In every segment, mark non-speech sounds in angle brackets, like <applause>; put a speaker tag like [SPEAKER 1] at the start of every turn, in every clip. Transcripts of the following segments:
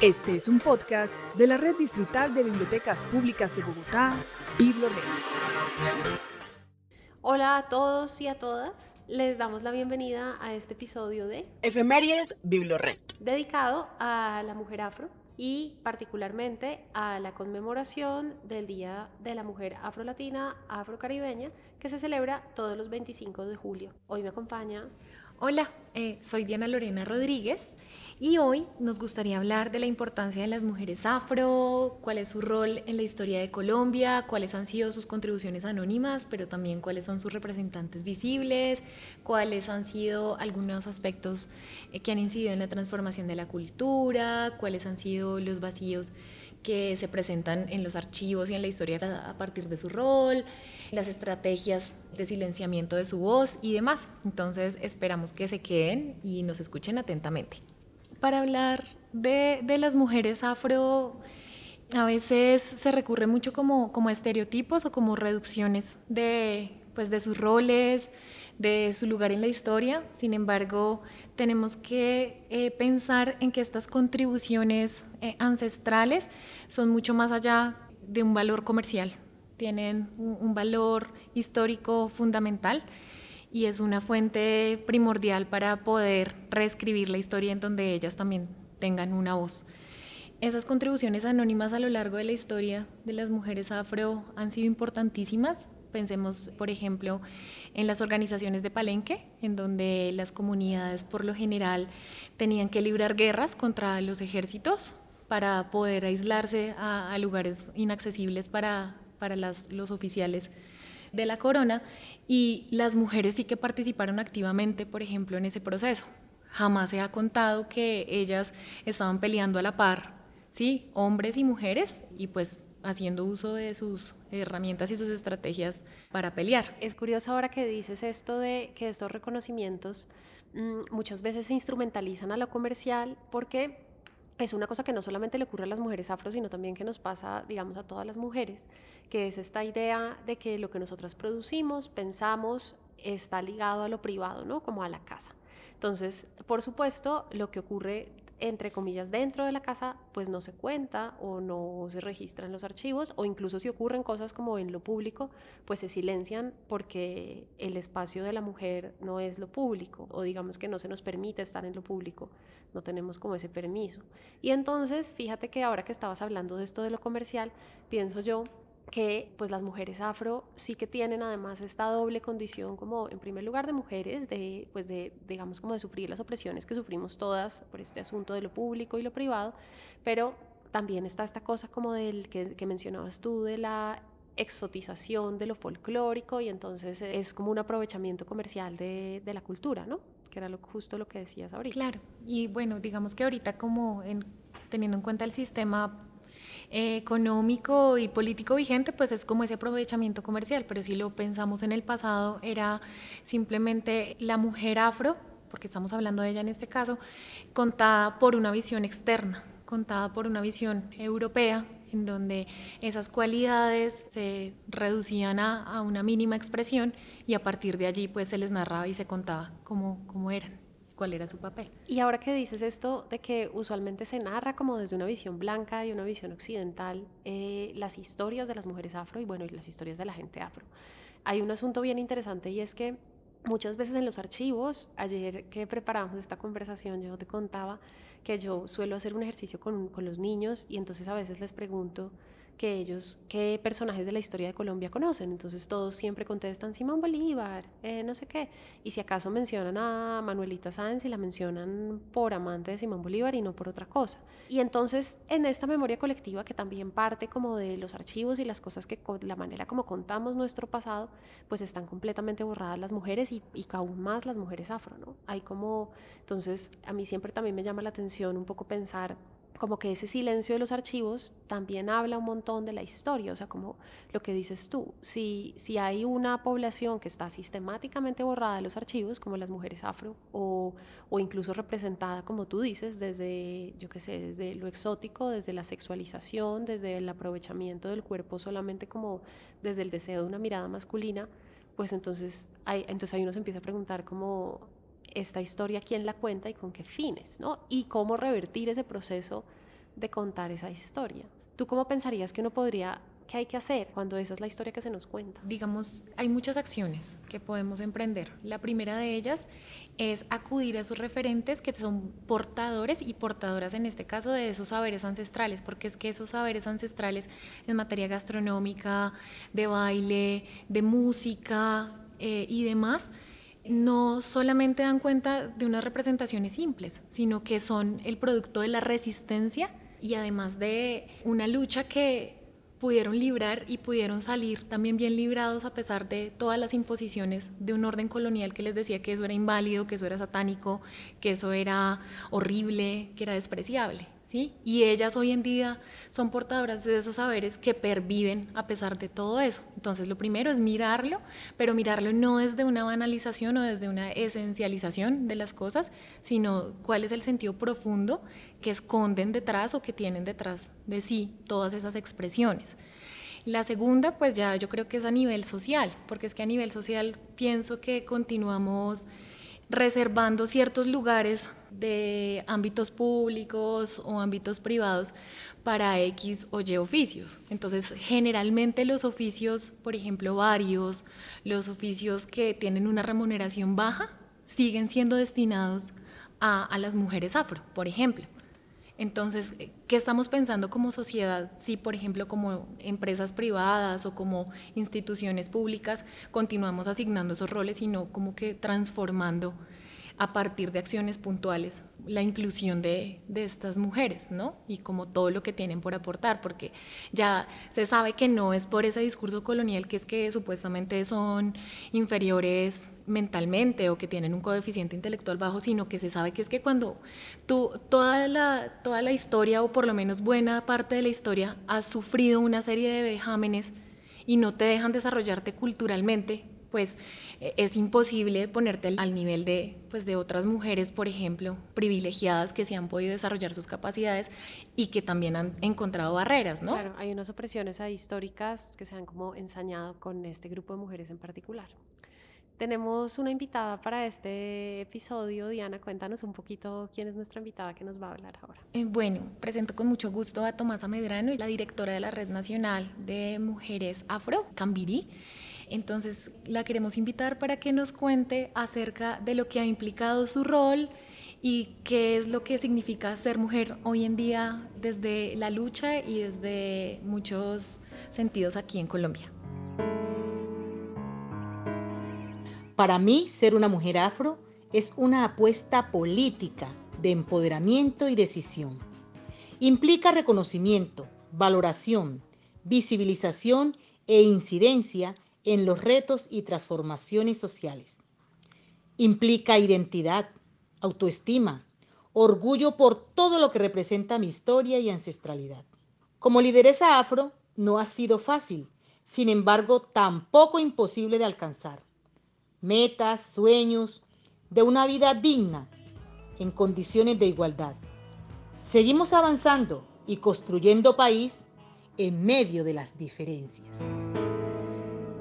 [SPEAKER 1] Este es un podcast de la Red Distrital de Bibliotecas Públicas de Bogotá, BibloRed.
[SPEAKER 2] Hola a todos y a todas. Les damos la bienvenida a este episodio de
[SPEAKER 3] Efemérides BibloRed,
[SPEAKER 2] dedicado a la mujer afro y particularmente a la conmemoración del Día de la Mujer Afrolatina Afrocaribeña que se celebra todos los 25 de julio. Hoy me acompaña
[SPEAKER 4] Hola, eh, soy Diana Lorena Rodríguez y hoy nos gustaría hablar de la importancia de las mujeres afro, cuál es su rol en la historia de Colombia, cuáles han sido sus contribuciones anónimas, pero también cuáles son sus representantes visibles, cuáles han sido algunos aspectos eh, que han incidido en la transformación de la cultura, cuáles han sido los vacíos que se presentan en los archivos y en la historia a partir de su rol, las estrategias de silenciamiento de su voz y demás. Entonces esperamos que se queden y nos escuchen atentamente. Para hablar de, las mujeres afro, a veces se recurre mucho como, como estereotipos o como reducciones de, pues, de sus roles, de su lugar en la historia. Sin embargo, tenemos que eh, pensar en que estas contribuciones eh, ancestrales son mucho más allá de un valor comercial, tienen un, valor histórico fundamental y es una fuente primordial para poder reescribir la historia en donde ellas también tengan una voz. Esas contribuciones anónimas a lo largo de la historia de las mujeres afro han sido importantísimas. Pensemos, por ejemplo, en las organizaciones de Palenque, en donde las comunidades por lo general tenían que librar guerras contra los ejércitos para poder aislarse a, lugares inaccesibles para, para los oficiales de la corona y las mujeres sí que participaron activamente, por ejemplo, en ese proceso. Jamás se ha contado que ellas estaban peleando a la par, ¿sí? Hombres y mujeres, y pues haciendo uso de sus herramientas y sus estrategias para pelear.
[SPEAKER 2] Es curioso ahora que dices esto de que estos reconocimientos mm, muchas veces se instrumentalizan a lo comercial porque es una cosa que no solamente le ocurre a las mujeres afro, sino también que nos pasa, digamos, a todas las mujeres, que es esta idea de que lo que nosotras producimos, pensamos, está ligado a lo privado, ¿no? Como a la casa. Entonces, por supuesto, lo que ocurre entre comillas, dentro de la casa, pues no se cuenta o no se registra en los archivos, o incluso si ocurren cosas como en lo público, pues se silencian porque el espacio de la mujer no es lo público, o digamos que no se nos permite estar en lo público, no tenemos como ese permiso. Y entonces, fíjate que ahora que estabas hablando de esto de lo comercial, pienso yo que pues las mujeres afro sí que tienen además esta doble condición como en primer lugar de mujeres de pues de digamos como de sufrir las opresiones que sufrimos todas por este asunto de lo público y lo privado pero también está esta cosa como del que, mencionabas tú de la exotización de lo folclórico y entonces es como un aprovechamiento comercial de, de la cultura, ¿no? Que era lo, justo lo que decías ahorita.
[SPEAKER 4] Claro, y bueno, digamos que ahorita como en, teniendo en cuenta el sistema económico y político vigente, pues es como ese aprovechamiento comercial, pero si lo pensamos en el pasado, era simplemente la mujer afro, porque estamos hablando de ella en este caso, contada por una visión externa, contada por una visión europea, en donde esas cualidades se reducían a, una mínima expresión y a partir de allí pues se les narraba y se contaba cómo, cómo eran cuál era su papel.
[SPEAKER 2] Y ahora que dices esto de que usualmente se narra como desde una visión blanca y una visión occidental eh, las historias de las mujeres afro y bueno, y las historias de la gente afro, hay un asunto bien interesante y es que muchas veces en los archivos, ayer que preparamos esta conversación, yo te contaba que yo suelo hacer un ejercicio con, con los niños y entonces a veces les pregunto, que ellos, qué personajes de la historia de Colombia conocen. Entonces todos siempre contestan Simón Bolívar, eh, no sé qué. Y si acaso mencionan a Manuelita Sáenz y la mencionan por amante de Simón Bolívar y no por otra cosa. Y entonces en esta memoria colectiva que también parte como de los archivos y las cosas que, la manera como contamos nuestro pasado, pues están completamente borradas las mujeres y, y aún más las mujeres afro, ¿no? Hay como, entonces a mí siempre también me llama la atención un poco pensar como que ese silencio de los archivos también habla un montón de la historia, o sea, como lo que dices tú, si, si hay una población que está sistemáticamente borrada de los archivos, como las mujeres afro, o, o incluso representada, como tú dices, desde, yo qué sé, desde lo exótico, desde la sexualización, desde el aprovechamiento del cuerpo solamente como desde el deseo de una mirada masculina, pues entonces, hay, entonces ahí uno se empieza a preguntar como esta historia quién la cuenta y con qué fines, ¿no? Y cómo revertir ese proceso de contar esa historia. ¿Tú cómo pensarías que uno podría ¿Qué hay que hacer cuando esa es la historia que se nos cuenta?
[SPEAKER 4] Digamos, hay muchas acciones que podemos emprender. La primera de ellas es acudir a esos referentes que son portadores y portadoras en este caso de esos saberes ancestrales, porque es que esos saberes ancestrales en materia gastronómica, de baile, de música eh, y demás, no solamente dan cuenta de unas representaciones simples, sino que son el producto de la resistencia y además de una lucha que pudieron librar y pudieron salir también bien librados a pesar de todas las imposiciones de un orden colonial que les decía que eso era inválido, que eso era satánico, que eso era horrible, que era despreciable. Y ellas hoy en día son portadoras de esos saberes que perviven a pesar de todo eso. Entonces, lo primero es mirarlo, pero mirarlo no desde una banalización o desde una esencialización de las cosas, sino cuál es el sentido profundo que esconden detrás o que tienen detrás de sí todas esas expresiones. La segunda, pues ya yo creo que es a nivel social, porque es que a nivel social pienso que continuamos reservando ciertos lugares de ámbitos públicos o ámbitos privados para X o Y oficios. Entonces, generalmente los oficios, por ejemplo, varios, los oficios que tienen una remuneración baja, siguen siendo destinados a, a las mujeres afro, por ejemplo. Entonces, ¿qué estamos pensando como sociedad si, por ejemplo, como empresas privadas o como instituciones públicas continuamos asignando esos roles y no como que transformando a partir de acciones puntuales la inclusión de, estas mujeres, ¿no? Y como todo lo que tienen por aportar, porque ya se sabe que no es por ese discurso colonial que es que supuestamente son inferiores mentalmente o que tienen un coeficiente intelectual bajo, sino que se sabe que es que cuando tú toda la, toda la historia o por lo menos buena parte de la historia has sufrido una serie de vejámenes y no te dejan desarrollarte culturalmente, pues eh, es imposible ponerte al nivel de, pues, de otras mujeres, por ejemplo, privilegiadas que se han podido desarrollar sus capacidades y que también han encontrado barreras, ¿no?
[SPEAKER 2] Claro, hay unas opresiones históricas que se han como ensañado con este grupo de mujeres en particular. Tenemos una invitada para este episodio. Diana, cuéntanos un poquito quién es nuestra invitada que nos va a hablar ahora.
[SPEAKER 4] Eh, bueno, presento con mucho gusto a Tomasa Medrano, la directora de la Red Nacional de Mujeres Afro, Cambirí. Entonces la queremos invitar para que nos cuente acerca de lo que ha implicado su rol y qué es lo que significa ser mujer hoy en día desde la lucha y desde muchos sentidos aquí en Colombia.
[SPEAKER 5] Para mí, ser una mujer afro es una apuesta política de empoderamiento y decisión. Implica reconocimiento, valoración, visibilización e incidencia en los retos y transformaciones sociales. Implica identidad, autoestima, orgullo por todo lo que representa mi historia y ancestralidad. Como lideresa afro, no ha sido fácil, sin embargo, tampoco imposible de alcanzar. Metas, sueños, de una vida digna, en condiciones de igualdad. Seguimos avanzando y construyendo país en medio de las diferencias.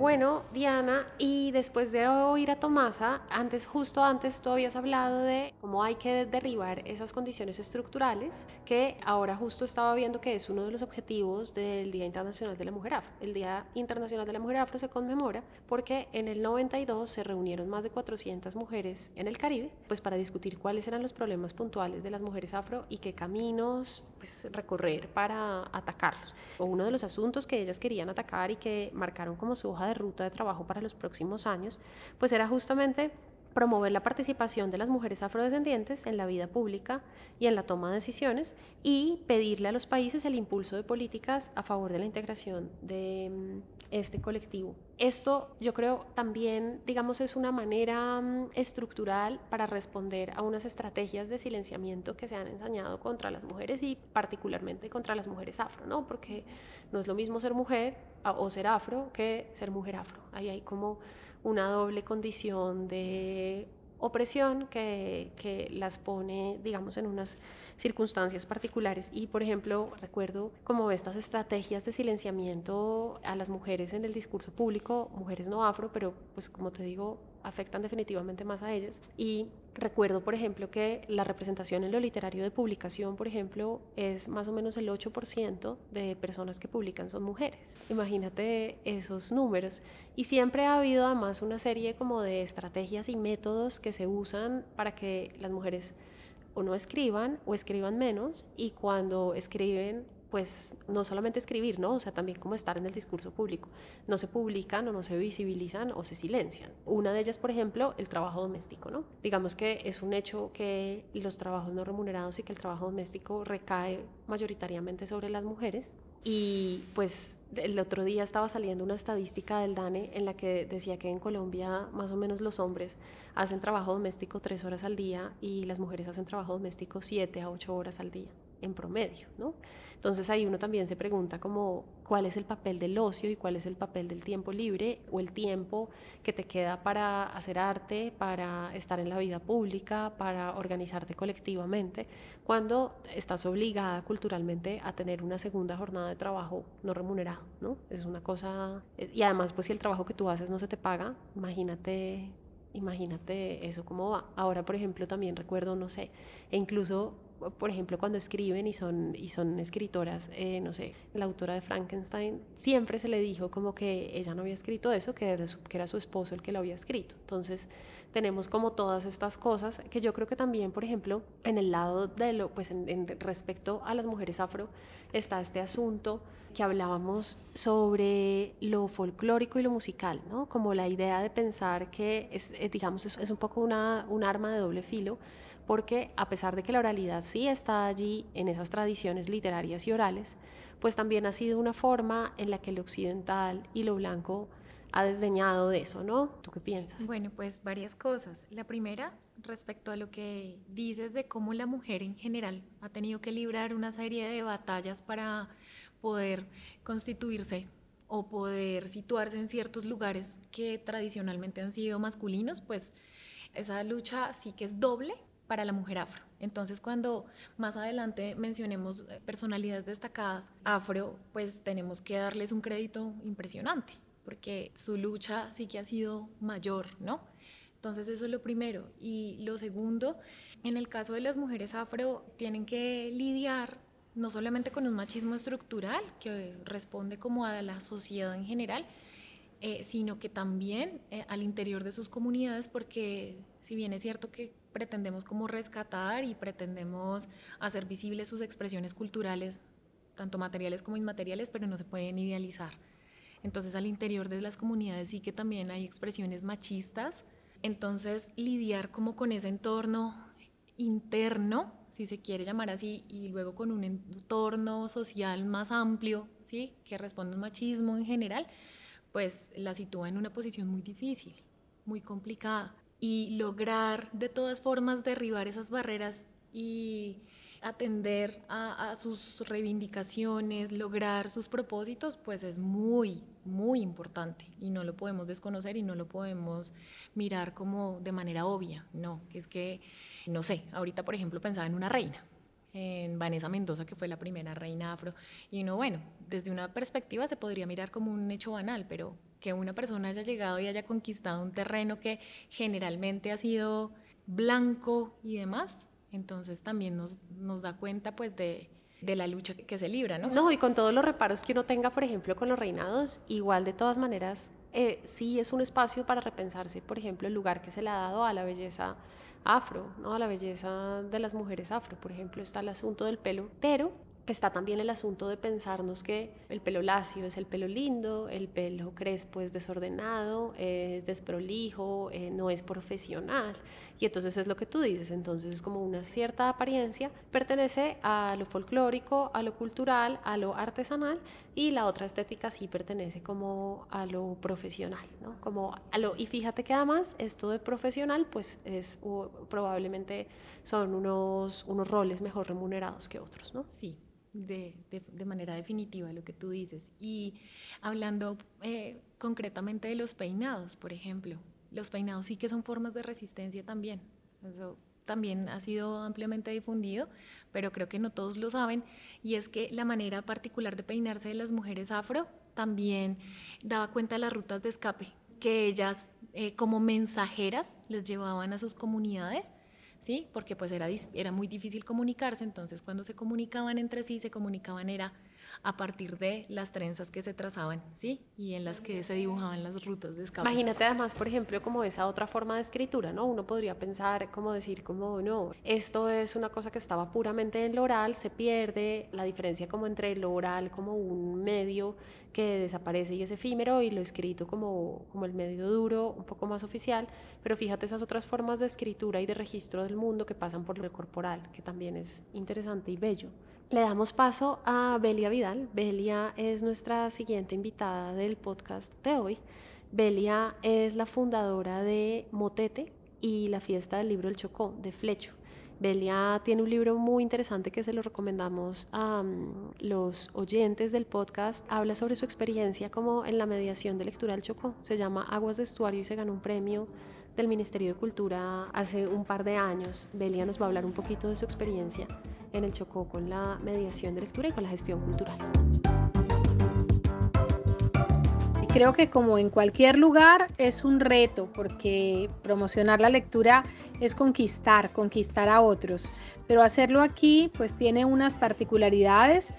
[SPEAKER 2] Bueno, Diana, y después de oír a Tomasa, antes, justo antes tú habías hablado de cómo hay que derribar esas condiciones estructurales, que ahora justo estaba viendo que es uno de los objetivos del Día Internacional de la Mujer Afro. El Día Internacional de la Mujer Afro se conmemora porque en el 92 se reunieron más de 400 mujeres en el Caribe, pues para discutir cuáles eran los problemas puntuales de las mujeres afro y qué caminos pues, recorrer para atacarlos. O uno de los asuntos que ellas querían atacar y que marcaron como su hoja de ruta de trabajo para los próximos años, pues era justamente promover la participación de las mujeres afrodescendientes en la vida pública y en la toma de decisiones y pedirle a los países el impulso de políticas a favor de la integración de mm, este colectivo. Esto yo creo también, digamos, es una manera mm, estructural para responder a unas estrategias de silenciamiento que se han ensañado contra las mujeres y particularmente contra las mujeres afro, ¿no? Porque no es lo mismo ser mujer o ser afro que ser mujer afro. Ahí hay como una doble condición de opresión que, que, las pone, digamos, en unas circunstancias particulares. Y, por ejemplo, recuerdo como estas estrategias de silenciamiento a las mujeres en el discurso público, mujeres no afro, pero pues como te digo, afectan definitivamente más a ellas. Y recuerdo, por ejemplo, que la representación en lo literario de publicación, por ejemplo, es más o menos el 8% de personas que publican son mujeres. Imagínate esos números. Y siempre ha habido además una serie como de estrategias y métodos que se usan para que las mujeres o no escriban o escriban menos y cuando escriben pues no solamente escribir, ¿no? O sea, también como estar en el discurso público. No se publican o no se visibilizan o se silencian. Una de ellas, por ejemplo, el trabajo doméstico, ¿no? Digamos que es un hecho que los trabajos no remunerados y que el trabajo doméstico recae mayoritariamente sobre las mujeres. Y pues el otro día estaba saliendo una estadística del DANE en la que decía que en Colombia más o menos los hombres hacen trabajo doméstico tres horas al día y las mujeres hacen trabajo doméstico siete a ocho horas al día en promedio, ¿no? Entonces ahí uno también se pregunta como cuál es el papel del ocio y cuál es el papel del tiempo libre o el tiempo que te queda para hacer arte, para estar en la vida pública, para organizarte colectivamente, cuando estás obligada culturalmente a tener una segunda jornada de trabajo no remunerado, ¿no? Es una cosa y además pues si el trabajo que tú haces no se te paga, imagínate imagínate eso cómo va. Ahora, por ejemplo, también recuerdo, no sé, e incluso por ejemplo, cuando escriben y son, y son escritoras, eh, no sé, la autora de Frankenstein, siempre se le dijo como que ella no había escrito eso, que era, su, que era su esposo el que lo había escrito. Entonces, tenemos como todas estas cosas que yo creo que también, por ejemplo, en el lado de lo, pues en, respecto a las mujeres afro, está este asunto que hablábamos sobre lo folclórico y lo musical, ¿no? Como la idea de pensar que es, eh, digamos, es, es un poco una, un arma de doble filo, porque a pesar de que la oralidad sí está allí en esas tradiciones literarias y orales, pues también ha sido una forma en la que lo occidental y lo blanco ha desdeñado de eso, ¿no? ¿Tú qué piensas?
[SPEAKER 4] Bueno, pues varias cosas. La primera, respecto a lo que dices de cómo la mujer en general ha tenido que librar una serie de batallas para poder constituirse o poder situarse en ciertos lugares que tradicionalmente han sido masculinos, pues esa lucha sí que es doble, para la mujer afro. Entonces, cuando más adelante mencionemos eh, personalidades destacadas afro, pues tenemos que darles un crédito impresionante, porque su lucha sí que ha sido mayor, ¿no? Entonces, eso es lo primero. Y lo segundo, en el caso de las mujeres afro, tienen que lidiar no solamente con un machismo estructural que responde como a la sociedad en general, eh, sino que también eh, al interior de sus comunidades, porque si bien es cierto que pretendemos como rescatar y pretendemos hacer visibles sus expresiones culturales, tanto materiales como inmateriales, pero no se pueden idealizar. Entonces al interior de las comunidades sí que también hay expresiones machistas, entonces lidiar como con ese entorno interno, si se quiere llamar así, y luego con un entorno social más amplio, ¿sí? que responde al machismo en general, pues la sitúa en una posición muy difícil, muy complicada y lograr de todas formas derribar esas barreras y atender a, sus reivindicaciones, lograr sus propósitos, pues es muy, muy importante y no lo podemos desconocer y no lo podemos mirar como de manera obvia, no, es que, no sé, ahorita por ejemplo pensaba en una reina, en Vanessa Mendoza, que fue la primera reina afro, y uno, bueno, desde una perspectiva se podría mirar como un hecho banal, pero que una persona haya llegado y haya conquistado un terreno que generalmente ha sido blanco y demás, entonces también nos, da cuenta pues de, de la lucha que, se libra, ¿no?
[SPEAKER 2] No, y con todos los reparos que uno tenga, por ejemplo, con los reinados, igual de todas maneras, eh, sí es un espacio para repensarse, por ejemplo, el lugar que se le ha dado a la belleza afro, ¿no? la belleza de las mujeres afro, por ejemplo, está el asunto del pelo, pero está también el asunto de pensarnos que el pelo lacio es el pelo lindo, el pelo crespo es desordenado, es desprolijo, eh, no es profesional. Y entonces es lo que tú dices, entonces es como una cierta apariencia, pertenece a lo folclórico, a lo cultural, a lo artesanal y la otra estética sí pertenece como a lo profesional, ¿no? Como a lo, y fíjate que además esto de profesional pues es probablemente son unos, unos roles mejor remunerados que otros, ¿no?
[SPEAKER 4] Sí, de, de, manera definitiva lo que tú dices. Y hablando eh, concretamente de los peinados, por ejemplo, los peinados sí que son formas de resistencia también. Eso también ha sido ampliamente difundido, pero creo que no todos lo saben, y es que la manera particular de peinarse de las mujeres afro también daba cuenta de las rutas de escape que ellas eh, como mensajeras les llevaban a sus comunidades, ¿sí? Porque pues era, era muy difícil comunicarse, entonces cuando se comunicaban entre sí, se comunicaban era a partir de las trenzas que se trazaban, ¿sí? Y en las que se dibujaban las rutas de escape.
[SPEAKER 2] Imagínate además, por ejemplo, como esa otra forma de escritura, ¿no? Uno podría pensar, como decir, como, no, esto es una cosa que estaba puramente en lo oral, se pierde la diferencia como entre lo oral como un medio que desaparece y es efímero y lo escrito como, como el medio duro, un poco más oficial, pero fíjate esas otras formas de escritura y de registro del mundo que pasan por lo corporal, que también es interesante y bello. Le damos paso a Belia Vidal. Belia es nuestra siguiente invitada del podcast de hoy. Belia es la fundadora de Motete y la fiesta del libro El Chocó de Flecho. Belia tiene un libro muy interesante que se lo recomendamos a los oyentes del podcast. Habla sobre su experiencia como en la mediación de lectura del Chocó. Se llama Aguas de Estuario y se ganó un premio del Ministerio de Cultura hace un par de años. Belia nos va a hablar un poquito de su experiencia en el Chocó con la mediación de lectura y con la gestión cultural.
[SPEAKER 6] Creo que como en cualquier lugar es un reto porque promocionar la lectura es conquistar, conquistar a otros, pero hacerlo aquí pues tiene unas particularidades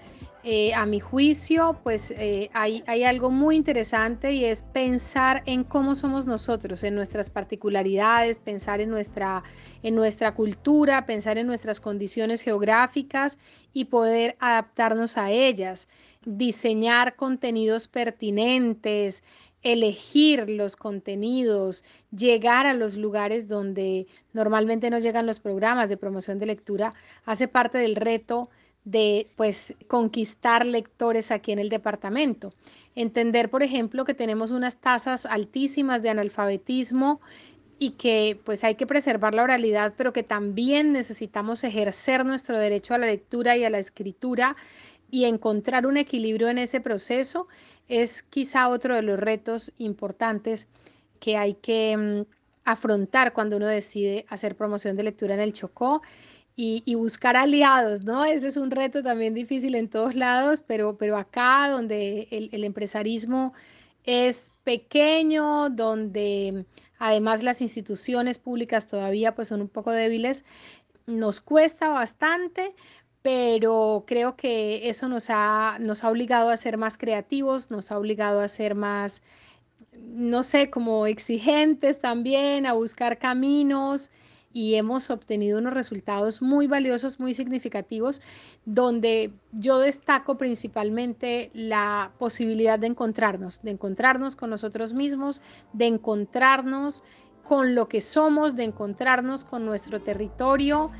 [SPEAKER 6] eh, a mi juicio, pues eh, hay, hay, algo muy interesante y es pensar en cómo somos nosotros, en nuestras particularidades, pensar en nuestra, en nuestra cultura, pensar en nuestras condiciones geográficas y poder adaptarnos a ellas, diseñar contenidos pertinentes, elegir los contenidos, llegar a los lugares donde normalmente no llegan los programas de promoción de lectura, hace parte del reto de pues conquistar lectores aquí en el departamento. Entender, por ejemplo, que tenemos unas tasas altísimas de analfabetismo y que pues hay que preservar la oralidad, pero que también necesitamos ejercer nuestro derecho a la lectura y a la escritura y encontrar un equilibrio en ese proceso es quizá otro de los retos importantes que hay que mm, afrontar cuando uno decide hacer promoción de lectura en el Chocó y, buscar aliados, ¿no? Ese es un reto también difícil en todos lados, pero, pero acá donde el, empresarismo es pequeño, donde además las instituciones públicas todavía pues son un poco débiles, nos cuesta bastante, pero creo que eso nos ha, nos ha obligado a ser más creativos, nos ha obligado a ser más, no sé, como exigentes también, a buscar caminos y hemos obtenido unos resultados muy valiosos, muy significativos, donde yo destaco principalmente la posibilidad de encontrarnos, de encontrarnos con nosotros mismos, de encontrarnos con lo que somos, de encontrarnos con nuestro territorio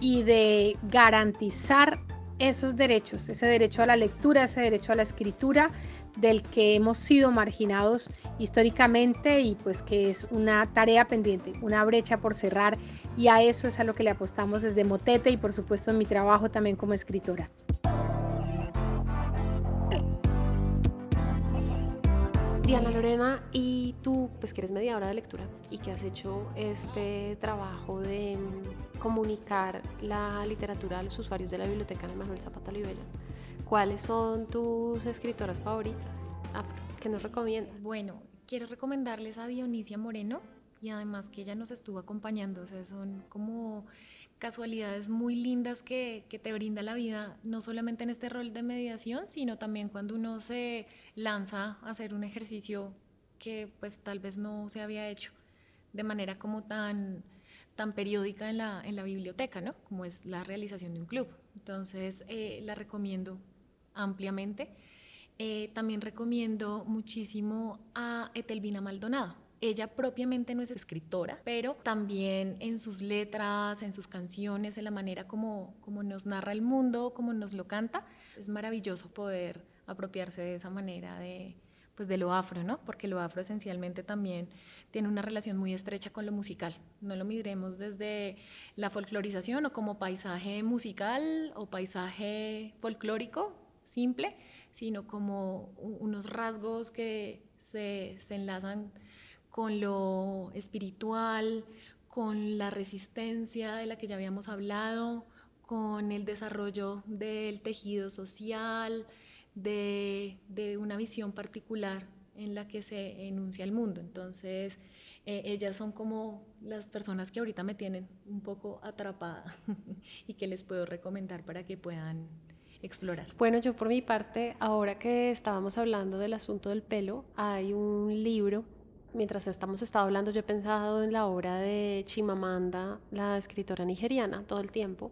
[SPEAKER 6] y de garantizar esos derechos, ese derecho a la lectura, ese derecho a la escritura, del que hemos sido marginados históricamente y pues que es una tarea pendiente, una brecha por cerrar y a eso es a lo que le apostamos desde Motete y por supuesto en mi trabajo también como escritora.
[SPEAKER 2] Diana Lorena, y tú, pues que eres mediadora de lectura y que has hecho este trabajo de comunicar la literatura a los usuarios de la biblioteca de Manuel Zapata Olivella, ¿Cuáles son tus escritoras favoritas? ¿Qué nos recomiendas?
[SPEAKER 4] Bueno, quiero recomendarles a Dionisia Moreno y además que ella nos estuvo acompañando. O sea, son como casualidades muy lindas que, que, te brinda la vida, no solamente en este rol de mediación, sino también cuando uno se lanza a hacer un ejercicio que pues tal vez no se había hecho de manera como tan, tan periódica en la, en la biblioteca, ¿no? Como es la realización de un club. Entonces, eh, la recomiendo ampliamente. Eh, también recomiendo muchísimo a Etelvina Maldonado. Ella propiamente no es escritora, pero también en sus letras, en sus canciones, en la manera como, como nos narra el mundo, como nos lo canta, es maravilloso poder apropiarse de esa manera de, pues de lo afro, ¿no? Porque lo afro esencialmente también tiene una relación muy estrecha con lo musical. No lo miremos desde la folclorización o como paisaje musical o paisaje folclórico, simple, sino como unos rasgos que se, enlazan con lo espiritual, con la resistencia de la que ya habíamos hablado, con el desarrollo del tejido social, de, una visión particular en la que se enuncia el mundo. Entonces, Eh, ellas son como las personas que ahorita me tienen un poco atrapada <laughs> y que les puedo recomendar para que puedan
[SPEAKER 2] Bueno, yo por mi parte, ahora que estábamos hablando del asunto del pelo, hay un libro mientras estamos estado hablando, yo he pensado en la obra de Chimamanda, la escritora nigeriana, todo el tiempo,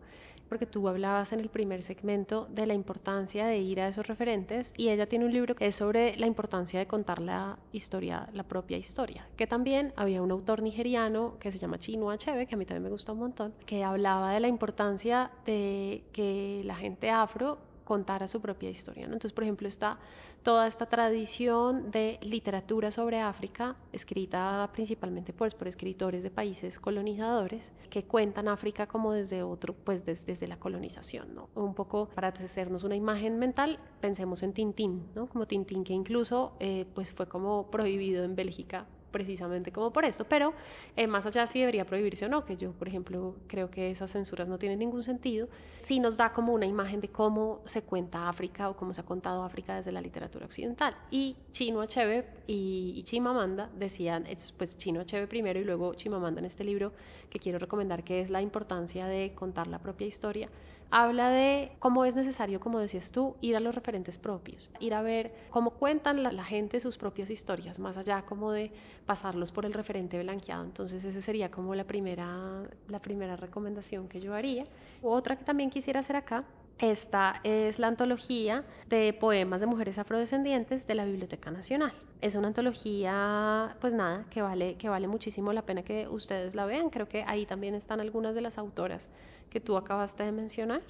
[SPEAKER 2] porque tú hablabas en el primer segmento de la importancia de ir a esos referentes y ella tiene un libro que es sobre la importancia de contar la historia, la propia historia, que también había un autor nigeriano que se llama Chinua Achebe, que a mí también me gusta un montón, que hablaba de la importancia de que la gente afro contara su propia historia. Entonces, por ejemplo, está toda esta tradición de literatura sobre África, escrita principalmente pues, por escritores de países colonizadores, que cuentan África como desde otro, pues desde, la colonización. ¿no? Un poco para hacernos una imagen mental, pensemos en Tintín, ¿no? como Tintín que incluso eh, pues fue como prohibido en Bélgica precisamente como por esto, pero eh, más allá si debería prohibirse o no, que yo, por ejemplo, creo que esas censuras no tienen ningún sentido, sí nos da como una imagen de cómo se cuenta África o cómo se ha contado África desde la literatura occidental. Y Chino Achebe y, y Chimamanda decían, pues Chino Achebe primero y luego Chimamanda en este libro que quiero recomendar, que es la importancia de contar la propia historia, habla de cómo es necesario, como decías tú, ir a los referentes propios, ir a ver cómo cuentan la, gente sus propias historias, más allá como de pasarlos por el referente blanqueado. Entonces esa sería como la primera, la primera recomendación que yo haría. Otra que también quisiera hacer acá esta es la antología de poemas de mujeres afrodescendientes de la Biblioteca Nacional. Es una antología, pues nada, que vale, que vale muchísimo la pena que ustedes la vean. Creo que ahí también están algunas de las autoras que tú acabaste de mencionar.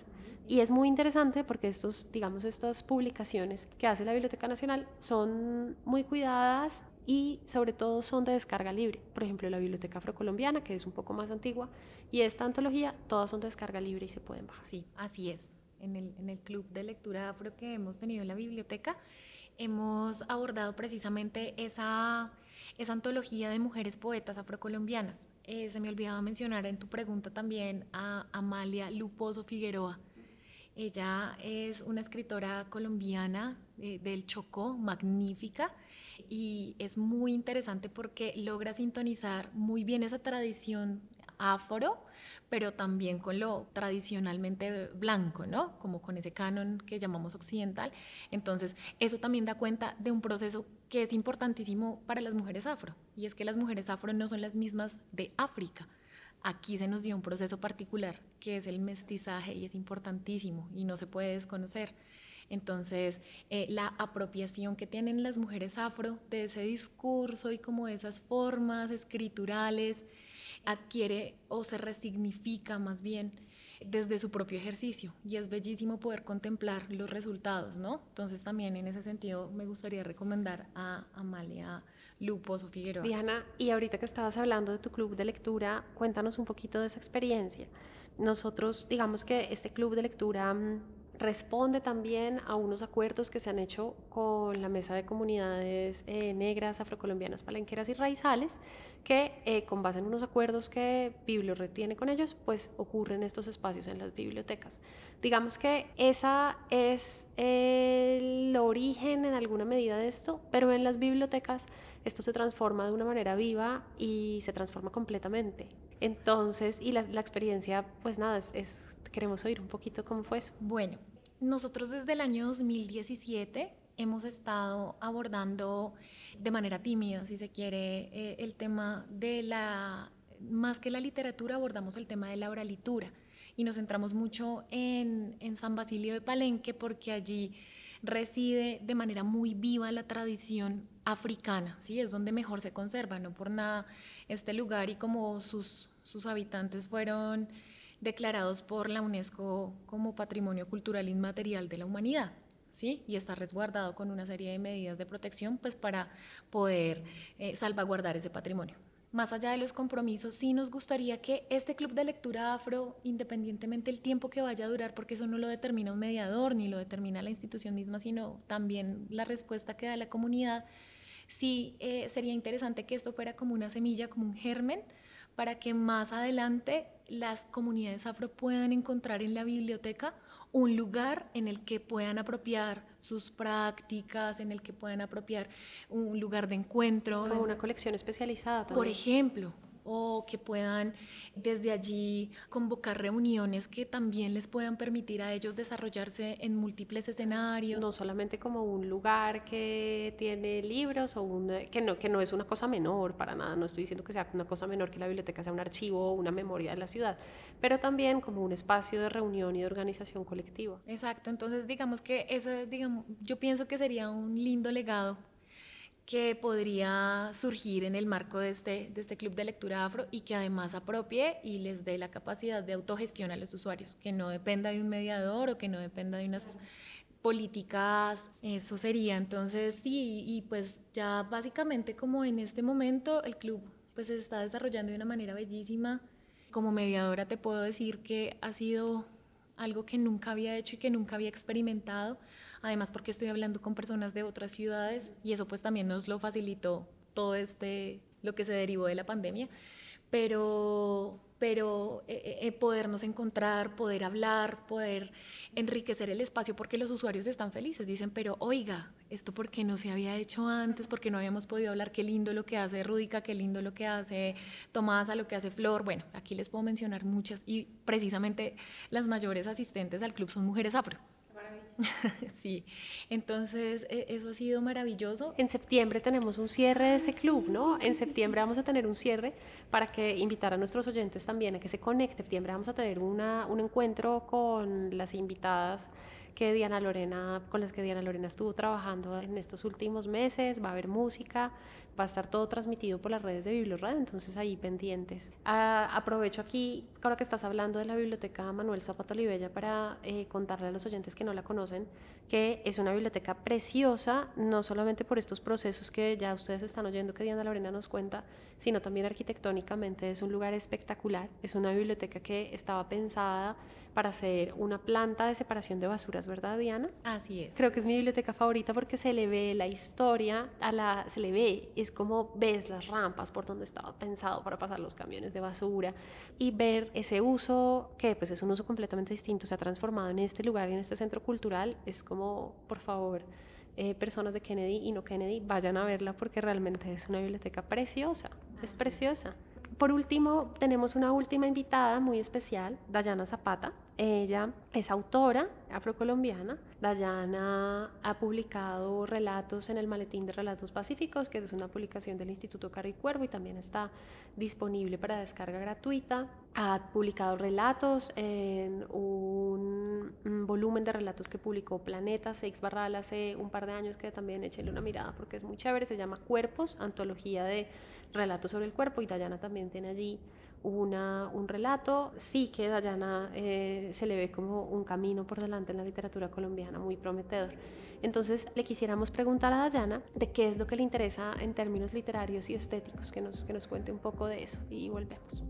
[SPEAKER 2] Y es muy interesante porque estos, digamos, estas publicaciones que hace la Biblioteca Nacional son muy cuidadas, y sobre todo son de descarga libre. Por ejemplo, la Biblioteca Afrocolombiana, que es un poco más antigua, y esta antología, todas son de descarga libre y se pueden bajar.
[SPEAKER 4] Sí, así es. En el, club de lectura afro que hemos tenido en la biblioteca, hemos abordado precisamente esa, esa antología de mujeres poetas afrocolombianas. Eh, se me olvidaba mencionar en tu pregunta también a Amalia Luposo Figueroa. Ella es una escritora colombiana eh, del Chocó, magnífica y es muy interesante porque logra sintonizar muy bien esa tradición afro, pero también con lo tradicionalmente blanco, ¿no? Como con ese canon que llamamos occidental. Entonces, eso también da cuenta de un proceso que es importantísimo para las mujeres afro, y es que las mujeres afro no son las mismas de África. Aquí se nos dio un proceso particular, que es el mestizaje, y es importantísimo, y no se puede desconocer. Entonces, eh, la apropiación que tienen las mujeres afro de ese discurso y como esas formas escriturales adquiere o se resignifica más bien desde su propio ejercicio y es bellísimo poder contemplar los resultados, ¿no? Entonces también en ese sentido me gustaría recomendar a Amalia Lupos o Figueroa.
[SPEAKER 2] Diana, y ahorita que estabas hablando de tu club de lectura, cuéntanos un poquito de esa experiencia. Nosotros, digamos que este club de lectura mm, responde también a unos acuerdos que se han hecho con la Mesa de Comunidades eh, Negras, Afrocolombianas, Palenqueras y Raizales, que eh, con base en unos acuerdos que Bibliored tiene con ellos, pues ocurren estos espacios en las bibliotecas. Digamos que esa es el origen en alguna medida de esto, pero en las bibliotecas esto se transforma de una manera viva y se transforma completamente. Entonces, y la, experiencia, pues nada, es, queremos oír un poquito cómo fue eso.
[SPEAKER 4] Bueno, nosotros desde el año 2017 hemos estado abordando de manera tímida, si se quiere, eh, el tema de la, más que la literatura, abordamos el tema de la oralitura y nos centramos mucho en, en San Basilio de Palenque porque allí reside de manera muy viva la tradición africana, ¿sí? es donde mejor se conserva, no por nada este lugar y como sus, sus habitantes fueron declarados por la UNESCO como Patrimonio Cultural Inmaterial de la Humanidad. ¿Sí? y está resguardado con una serie de medidas de protección pues para poder eh, salvaguardar ese patrimonio. Más allá de los compromisos, sí nos gustaría que este club de lectura afro, independientemente del tiempo que vaya a durar, porque eso no lo determina un mediador ni lo determina la institución misma, sino también la respuesta que da la comunidad, sí eh, sería interesante que esto fuera como una semilla, como un germen, para que más adelante las comunidades afro puedan encontrar en la biblioteca un lugar en el que puedan apropiar sus prácticas, en el que puedan apropiar un lugar de encuentro.
[SPEAKER 2] Como una colección especializada también.
[SPEAKER 4] Por ejemplo, o que puedan desde allí convocar reuniones que también les puedan permitir a ellos desarrollarse en múltiples escenarios.
[SPEAKER 2] No solamente como un lugar que tiene libros o un, que, no, que no es una cosa menor para nada, no estoy diciendo que sea una cosa menor que la biblioteca sea un archivo o una memoria de la ciudad, pero también como un espacio de reunión y de organización colectiva.
[SPEAKER 4] Exacto, entonces digamos que eso, digamos, yo pienso que sería un lindo legado que podría surgir en el marco de este, de este club de lectura afro y que además apropie y les dé la capacidad de autogestión a los usuarios, que no dependa de un mediador o que no dependa de unas políticas, eso sería. Entonces, sí, y pues ya básicamente como en este momento el club pues se está desarrollando de una manera bellísima. Como mediadora te puedo decir que ha sido algo que nunca había hecho y que nunca había experimentado además porque estoy hablando con personas de otras ciudades y eso pues también nos lo facilitó todo este, lo que se derivó de la pandemia, pero, pero eh, eh, podernos encontrar, poder hablar, poder enriquecer el espacio porque los usuarios están felices, dicen, pero oiga, esto por qué no se había hecho antes, porque no habíamos podido hablar, qué lindo lo que hace Rúdica, qué lindo lo que hace Tomasa, lo que hace Flor, bueno, aquí les puedo mencionar muchas. Y precisamente las mayores asistentes al club son mujeres afro. <laughs> sí, entonces e, eso ha sido maravilloso.
[SPEAKER 2] En septiembre tenemos un cierre de ese club, ¿no? En septiembre vamos a tener un cierre para que invitar a nuestros oyentes también a que se conecten. En septiembre vamos a tener una, un encuentro con las invitadas que Diana Lorena, con las que Diana Lorena estuvo trabajando en estos últimos meses, va a haber música, va a estar todo transmitido por las redes de BiblioRed, entonces ahí pendientes. Ah, aprovecho aquí, ahora que estás hablando de la biblioteca Manuel Zapato Olivella, para eh, contarle a los oyentes que no la conocen, que es una biblioteca preciosa, no solamente por estos procesos que ya ustedes están oyendo que Diana Lorena nos cuenta, sino también arquitectónicamente es un lugar espectacular, es una biblioteca que estaba pensada para ser una planta de separación de basuras, ¿verdad Diana?
[SPEAKER 4] Así es.
[SPEAKER 2] Creo que es mi biblioteca favorita porque se le ve la historia, a la, se le ve, es como ves las rampas por donde estaba pensado para pasar los camiones de basura y ver ese uso, que pues es un uso completamente distinto, se ha transformado en este lugar y en este centro cultural, es como, por favor, eh, personas de Kennedy y no Kennedy, vayan a verla porque realmente es una biblioteca preciosa, es preciosa. Por último, tenemos una última invitada muy especial, Dayana Zapata. Ella es autora afrocolombiana. Dayana ha publicado relatos en el Maletín de Relatos Pacíficos, que es una publicación del Instituto Carro y también está disponible para descarga gratuita. Ha publicado relatos en un, volumen de relatos que publicó Planeta Seix Barral hace un par de años, que también échele una mirada porque es muy chévere. Se llama Cuerpos, antología de relatos sobre el cuerpo y Dayana también tiene allí una, un relato. Sí que Dayana eh, se le ve como un camino por delante en la literatura colombiana muy prometedor. Entonces le quisiéramos preguntar a Dayana de qué es lo que le interesa en términos literarios y estéticos, que nos, que nos cuente un poco de eso y volvemos.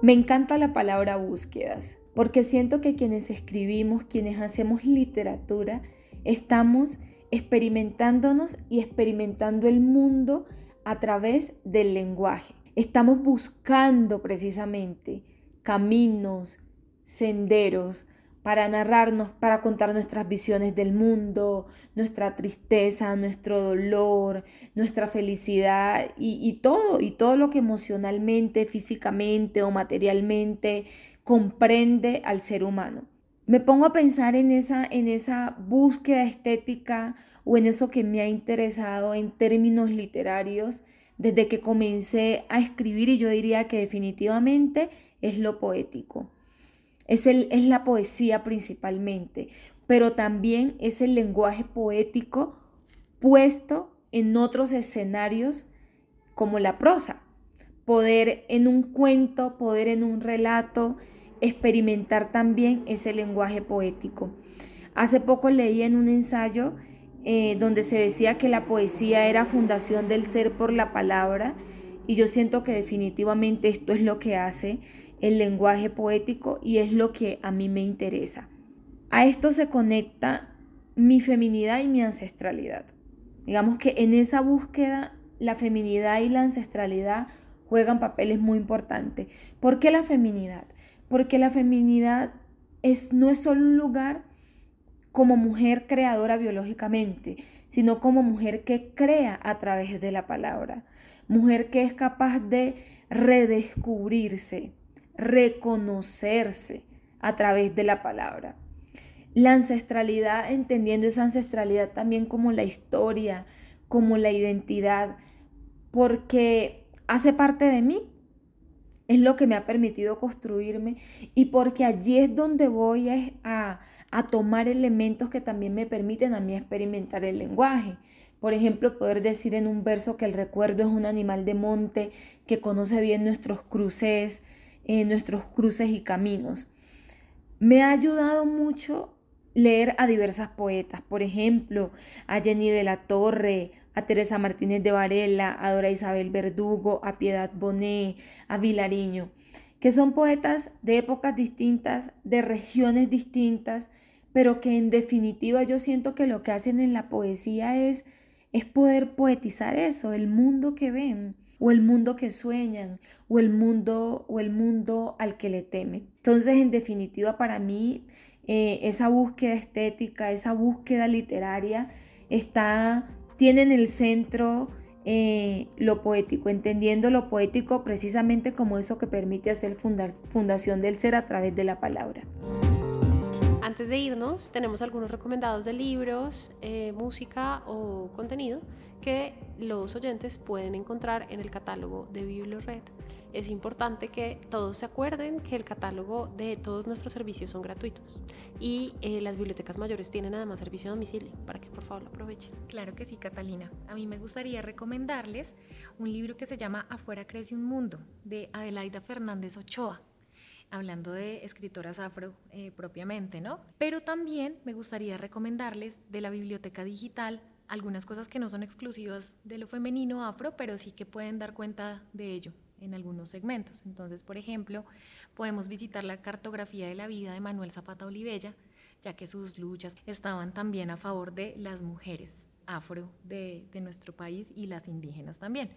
[SPEAKER 7] Me encanta la palabra búsquedas, porque siento que quienes escribimos, quienes hacemos literatura, estamos experimentándonos y experimentando el mundo a través del lenguaje. Estamos buscando precisamente caminos, senderos para narrarnos, para contar nuestras visiones del mundo, nuestra tristeza, nuestro dolor, nuestra felicidad y, todo, y todo lo que emocionalmente, físicamente o materialmente comprende al ser humano me pongo a pensar en esa, en esa búsqueda estética o en eso que me ha interesado en términos literarios desde que comencé a escribir y yo diría que definitivamente es lo poético. Es, el, es la poesía principalmente, pero también es el lenguaje poético puesto en otros escenarios como la prosa. Poder en un cuento, poder en un relato, experimentar también ese lenguaje poético. Hace poco leí en un ensayo eh, donde se decía que la poesía era fundación del ser por la palabra y yo siento que definitivamente esto es lo que hace el lenguaje poético y es lo que a mí me interesa. A esto se conecta mi feminidad y mi ancestralidad. Digamos que en esa búsqueda la feminidad y la ancestralidad juegan papeles muy importantes. ¿Por qué la feminidad? Porque la feminidad es, no es solo un lugar como mujer creadora biológicamente, sino como mujer que crea a través de la palabra, mujer que es capaz de redescubrirse, reconocerse a través de la palabra. La ancestralidad, entendiendo esa ancestralidad también como la historia, como la identidad, porque hace parte de mí, es lo que me ha permitido construirme y porque allí es donde voy a, a tomar elementos que también me permiten a mí experimentar el lenguaje. Por ejemplo, poder decir en un verso que el recuerdo es un animal de monte que conoce bien nuestros cruces, eh, nuestros cruces y caminos. Me ha ayudado mucho leer a diversas poetas, por ejemplo, a Jenny de la Torre, a Teresa Martínez de Varela, a Dora Isabel Verdugo, a Piedad Bonet, a Vilariño, que son poetas de épocas distintas, de regiones distintas, pero que en definitiva yo siento que lo que hacen en la poesía es, es poder poetizar eso, el mundo que ven o el mundo que sueñan o el mundo o el mundo al que le teme. Entonces, en definitiva, para mí eh, esa búsqueda estética, esa búsqueda literaria está tiene en el centro eh, lo poético, entendiendo lo poético precisamente como eso que permite hacer fundación del ser a través de la palabra.
[SPEAKER 2] Antes de irnos, tenemos algunos recomendados de libros, eh, música o contenido que los oyentes pueden encontrar en el catálogo de BiblioRed. Es importante que todos se acuerden que el catálogo de todos nuestros servicios son gratuitos y eh, las bibliotecas mayores tienen además servicio a domicilio para que por favor lo aprovechen.
[SPEAKER 4] Claro que sí, Catalina. A mí me gustaría recomendarles un libro que se llama Afuera crece un mundo de Adelaida Fernández Ochoa hablando de escritoras afro eh, propiamente, ¿no? Pero también me gustaría recomendarles de la biblioteca digital algunas cosas que no son exclusivas de lo femenino afro, pero sí que pueden dar cuenta de ello en algunos segmentos. Entonces, por ejemplo, podemos visitar la cartografía de la vida de Manuel Zapata Olivella, ya que sus luchas estaban también a favor de las mujeres afro de, de nuestro país y las indígenas también.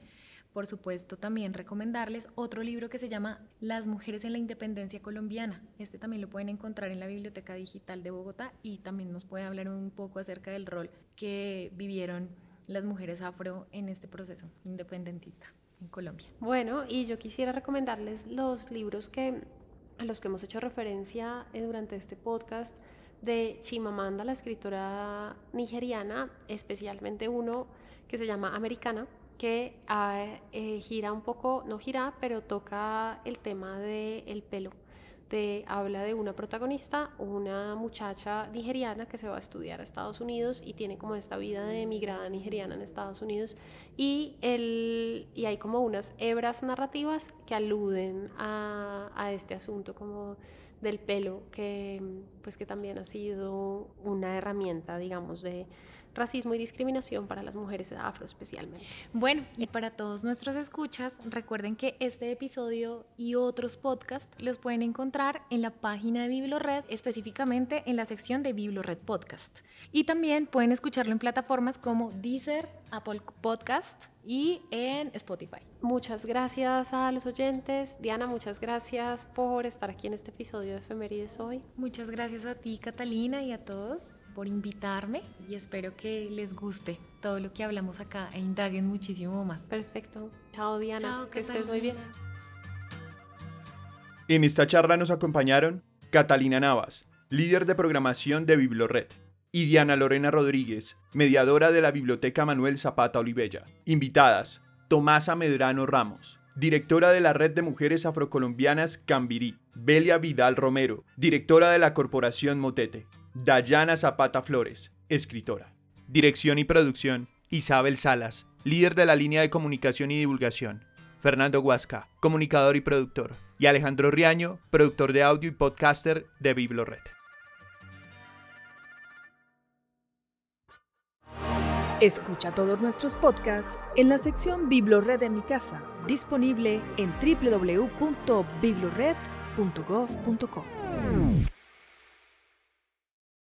[SPEAKER 4] Por supuesto, también recomendarles otro libro que se llama Las mujeres en la independencia colombiana. Este también lo pueden encontrar en la Biblioteca Digital de Bogotá y también nos puede hablar un poco acerca del rol que vivieron las mujeres afro en este proceso independentista en Colombia.
[SPEAKER 2] Bueno, y yo quisiera recomendarles los libros que, a los que hemos hecho referencia eh, durante este podcast de Chimamanda, la escritora nigeriana, especialmente uno que se llama Americana que ah, eh, gira un poco, no gira, pero toca el tema del el pelo. De, habla de una protagonista, una muchacha nigeriana que se va a estudiar a Estados Unidos y tiene como esta vida de emigrada nigeriana en Estados Unidos y, el, y hay como unas hebras narrativas que aluden a, a este asunto como del pelo que pues que también ha sido una herramienta digamos de racismo y discriminación para las mujeres afro especialmente.
[SPEAKER 4] Bueno, y para todos nuestros escuchas, recuerden que este episodio y otros podcasts los pueden encontrar en la página de BibloRed, específicamente en la sección de BibloRed Podcast. Y también pueden escucharlo en plataformas como Deezer, Apple Podcast y en Spotify.
[SPEAKER 2] Muchas gracias a los oyentes. Diana, muchas gracias por estar aquí en este episodio de Efemérides hoy.
[SPEAKER 4] Muchas gracias a ti, Catalina, y a todos por invitarme y espero que les guste todo lo que hablamos acá e indaguen muchísimo más.
[SPEAKER 2] Perfecto. Chao Diana, que estés muy bien.
[SPEAKER 8] En esta charla nos acompañaron Catalina Navas, líder de programación de Biblored, y Diana Lorena Rodríguez, mediadora de la Biblioteca Manuel Zapata Olivella. Invitadas, Tomasa Medrano Ramos, directora de la Red de Mujeres Afrocolombianas Cambirí, Belia Vidal Romero, directora de la Corporación Motete, Dayana Zapata Flores, escritora. Dirección y producción, Isabel Salas, líder de la línea de comunicación y divulgación. Fernando Huasca, comunicador y productor. Y Alejandro Riaño, productor de audio y podcaster de Biblored.
[SPEAKER 1] Escucha todos nuestros podcasts en la sección Biblored de mi casa, disponible en www.biblored.gov.co.